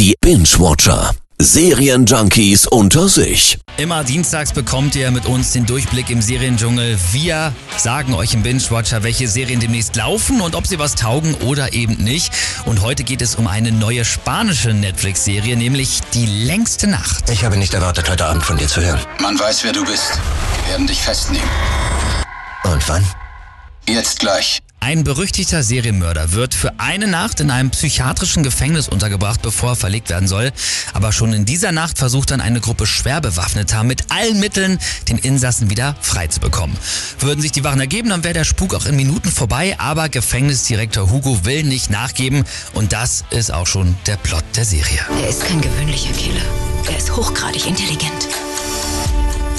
Die Binge-Watcher. Serienjunkies unter sich. Immer dienstags bekommt ihr mit uns den Durchblick im Seriendschungel. Wir sagen euch im Binge-Watcher, welche Serien demnächst laufen und ob sie was taugen oder eben nicht. Und heute geht es um eine neue spanische Netflix-Serie, nämlich Die längste Nacht. Ich habe nicht erwartet, heute Abend von dir zu hören. Man weiß, wer du bist. Wir werden dich festnehmen. Und wann? Jetzt gleich. Ein berüchtigter Serienmörder wird für eine Nacht in einem psychiatrischen Gefängnis untergebracht, bevor er verlegt werden soll. Aber schon in dieser Nacht versucht dann eine Gruppe Schwerbewaffneter mit allen Mitteln den Insassen wieder frei zu bekommen. Würden sich die Wachen ergeben, dann wäre der Spuk auch in Minuten vorbei, aber Gefängnisdirektor Hugo will nicht nachgeben und das ist auch schon der Plot der Serie. Er ist kein gewöhnlicher Killer. Er ist hochgradig intelligent.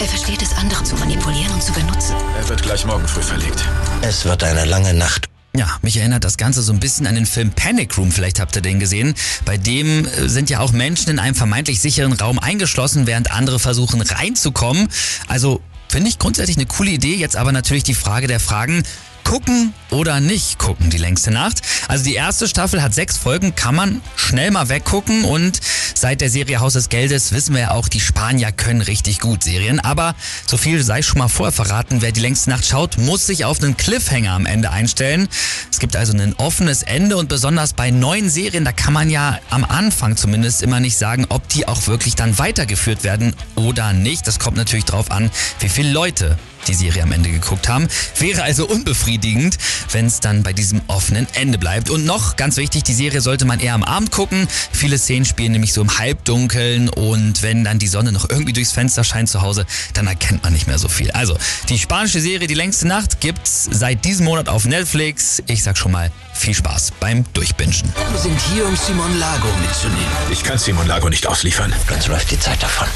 Er versteht es, andere zu manipulieren und zu benutzen. Er wird gleich morgen früh verlegt. Es wird eine lange Nacht. Ja, mich erinnert das Ganze so ein bisschen an den Film Panic Room, vielleicht habt ihr den gesehen. Bei dem äh, sind ja auch Menschen in einem vermeintlich sicheren Raum eingeschlossen, während andere versuchen reinzukommen. Also finde ich grundsätzlich eine coole Idee, jetzt aber natürlich die Frage der Fragen, gucken oder nicht gucken, die längste Nacht. Also die erste Staffel hat sechs Folgen, kann man schnell mal weggucken und seit der Serie Haus des Geldes wissen wir ja auch, die Spanier können richtig gut Serien. Aber so viel sei schon mal vorher verraten, wer die längste Nacht schaut, muss sich auf einen Cliffhanger am Ende einstellen. Es gibt also ein offenes Ende und besonders bei neuen Serien, da kann man ja am Anfang zumindest immer nicht sagen, ob die auch wirklich dann weitergeführt werden oder nicht. Das kommt natürlich drauf an, wie viele Leute die Serie am Ende geguckt haben. Wäre also unbefriedigend, wenn es dann bei diesem offenen Ende bleibt. Und noch ganz wichtig, die Serie sollte man eher am Abend gucken. Viele Szenen spielen nämlich so im Halbdunkeln und wenn dann die Sonne noch irgendwie durchs Fenster scheint zu Hause, dann erkennt man nicht mehr so viel. Also, die spanische Serie Die längste Nacht gibt's seit diesem Monat auf Netflix. Ich sag schon mal, viel Spaß beim Durchbingen. Wir sind hier, um Simon Lago mitzunehmen. Ich kann Simon Lago nicht ausliefern. Uns läuft die Zeit davon.